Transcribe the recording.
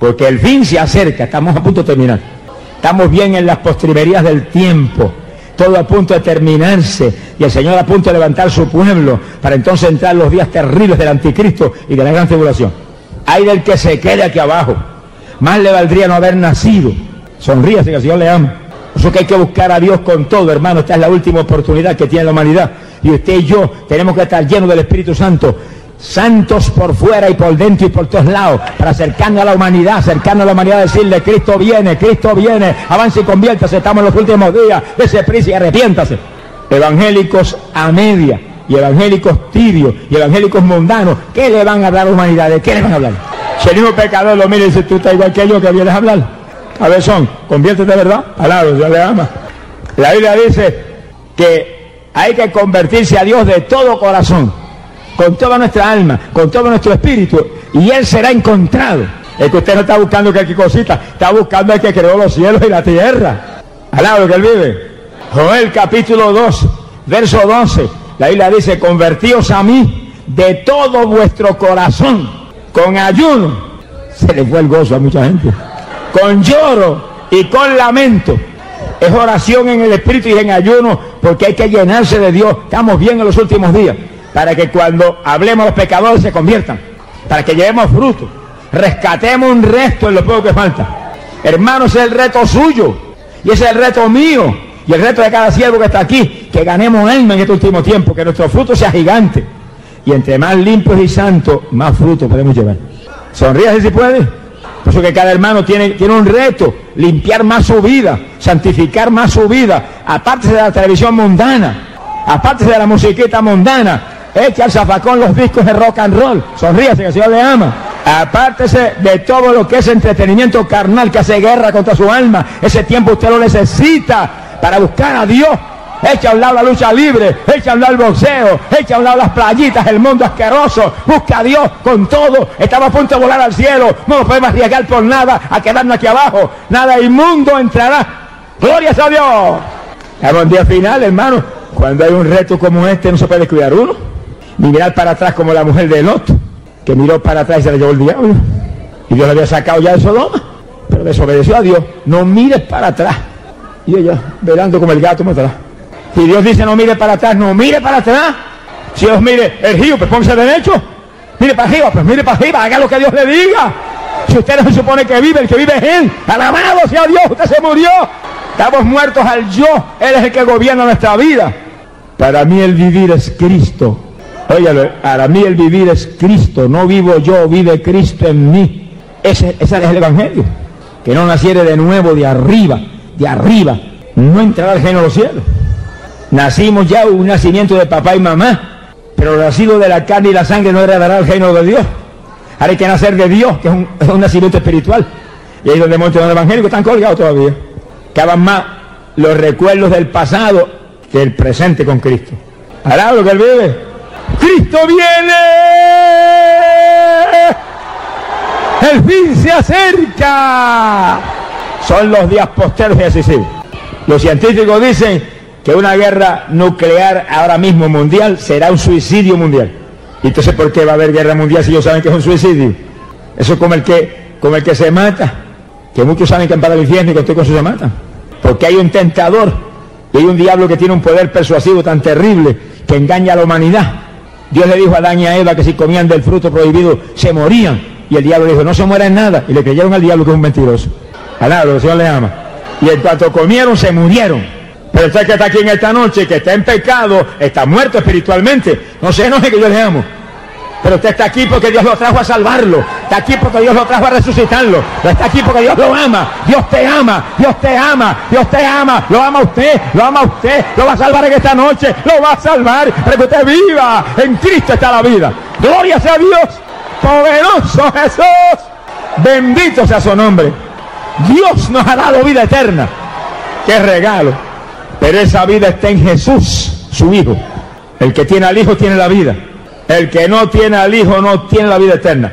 porque el fin se acerca, estamos a punto de terminar. Estamos bien en las postrimerías del tiempo, todo a punto de terminarse y el Señor a punto de levantar su pueblo para entonces entrar los días terribles del anticristo y de la gran tribulación. Hay del que se quede aquí abajo. Más le valdría no haber nacido. Sonríase que el Señor le ama. Eso que hay que buscar a Dios con todo, hermano. Esta es la última oportunidad que tiene la humanidad. Y usted y yo tenemos que estar llenos del Espíritu Santo. Santos por fuera y por dentro y por todos lados. Para acercarnos a la humanidad, acercarnos a la humanidad, decirle, Cristo viene, Cristo viene. Avance y conviértase. Estamos en los últimos días. Dese prisa y arrepiéntase. Evangélicos a media y evangélicos tibios y evangélicos mundanos, ¿qué le van a hablar a la humanidad? ¿De qué le van a hablar? Si el mismo pecador lo mira y dice, tú estás igual que yo que vienes a hablar. A ver, son, conviértete verdad. Alado, Dios le ama. La Biblia dice que hay que convertirse a Dios de todo corazón, con toda nuestra alma, con todo nuestro espíritu, y Él será encontrado. Es que usted no está buscando que cosita, está buscando el que creó los cielos y la tierra. Alado que Él vive. Joel capítulo 2, verso 12. La Biblia dice, convertíos a mí de todo vuestro corazón, con ayuno. Se le fue el gozo a mucha gente. Con lloro y con lamento. Es oración en el espíritu y en ayuno porque hay que llenarse de Dios. Estamos bien en los últimos días. Para que cuando hablemos los pecadores se conviertan. Para que llevemos fruto. Rescatemos un resto en lo poco que falta. Hermanos, es el reto suyo. Y ese es el reto mío. Y el reto de cada siervo que está aquí. Que ganemos alma en este último tiempo. Que nuestro fruto sea gigante. Y entre más limpios y santos, más fruto podemos llevar. Sonríase si puede. Por eso que cada hermano tiene, tiene un reto, limpiar más su vida, santificar más su vida, aparte de la televisión mundana, aparte de la musiquita mundana, echa al zafacón los discos de rock and roll, sonríase que el Señor le ama, apártese de todo lo que es entretenimiento carnal que hace guerra contra su alma, ese tiempo usted lo necesita para buscar a Dios, echa a un lado la lucha libre, echa a un lado el boxeo, echa a un lado las playitas, el mundo asqueroso, busca a Dios con todo, estamos a punto de volar al cielo, no nos podemos arriesgar por nada a quedarnos aquí abajo, nada inmundo entrará, gloria a Dios. Día final, hermano, cuando hay un reto como este no se puede cuidar uno, ni mirar para atrás como la mujer de Lot, que miró para atrás y se le llevó el diablo, y Dios le había sacado ya de Sodoma, pero desobedeció a Dios, no mires para atrás, y ella, velando como el gato, atrás. Si Dios dice no mire para atrás, no mire para atrás. Si Dios mire el río, pues póngase derecho. Mire para arriba, pues mire para arriba, haga lo que Dios le diga. Si usted no se supone que vive, el que vive es Él. Alabado sea Dios, usted se murió. Estamos muertos al yo. Él es el que gobierna nuestra vida. Para mí el vivir es Cristo. Óyalo, para mí el vivir es Cristo. No vivo yo, vive Cristo en mí. Ese, es el Evangelio. Que no naciere de nuevo de arriba, de arriba. No entrará al reino de los cielos. Nacimos ya un nacimiento de papá y mamá, pero nacido de la carne y la sangre no heredará el reino de Dios. Ahora hay que nacer de Dios, que es un, nacimiento espiritual. Y ahí donde muchos evangélicos están colgados todavía. Caban más los recuerdos del pasado que el presente con Cristo. Hará lo que él vive. Cristo viene. El fin se acerca. Son los días posteros y sigue. Los científicos dicen que una guerra nuclear ahora mismo mundial será un suicidio mundial. ¿Y entonces por qué va a haber guerra mundial si ellos saben que es un suicidio? Eso es como el que, como el que se mata, que muchos saben que en para el infierno y que con eso se matan. Porque hay un tentador y hay un diablo que tiene un poder persuasivo tan terrible que engaña a la humanidad. Dios le dijo a Adán y a Eva que si comían del fruto prohibido se morían. Y el diablo dijo, no se muera en nada. Y le creyeron al diablo que es un mentiroso. Que el Señor le ama. Y en cuanto comieron, se murieron. Pero usted que está aquí en esta noche, que está en pecado, está muerto espiritualmente. No se enoje que yo le amo. Pero usted está aquí porque Dios lo trajo a salvarlo. Está aquí porque Dios lo trajo a resucitarlo. Está aquí porque Dios lo ama. Dios te ama. Dios te ama. Dios te ama. Lo ama usted. Lo ama usted. Lo va a salvar en esta noche. Lo va a salvar. Para que usted viva. En Cristo está la vida. Gloria sea Dios. Poderoso Jesús. Bendito sea su nombre. Dios nos ha dado vida eterna. Qué regalo. Pero esa vida está en Jesús, su Hijo. El que tiene al Hijo tiene la vida. El que no tiene al Hijo no tiene la vida eterna.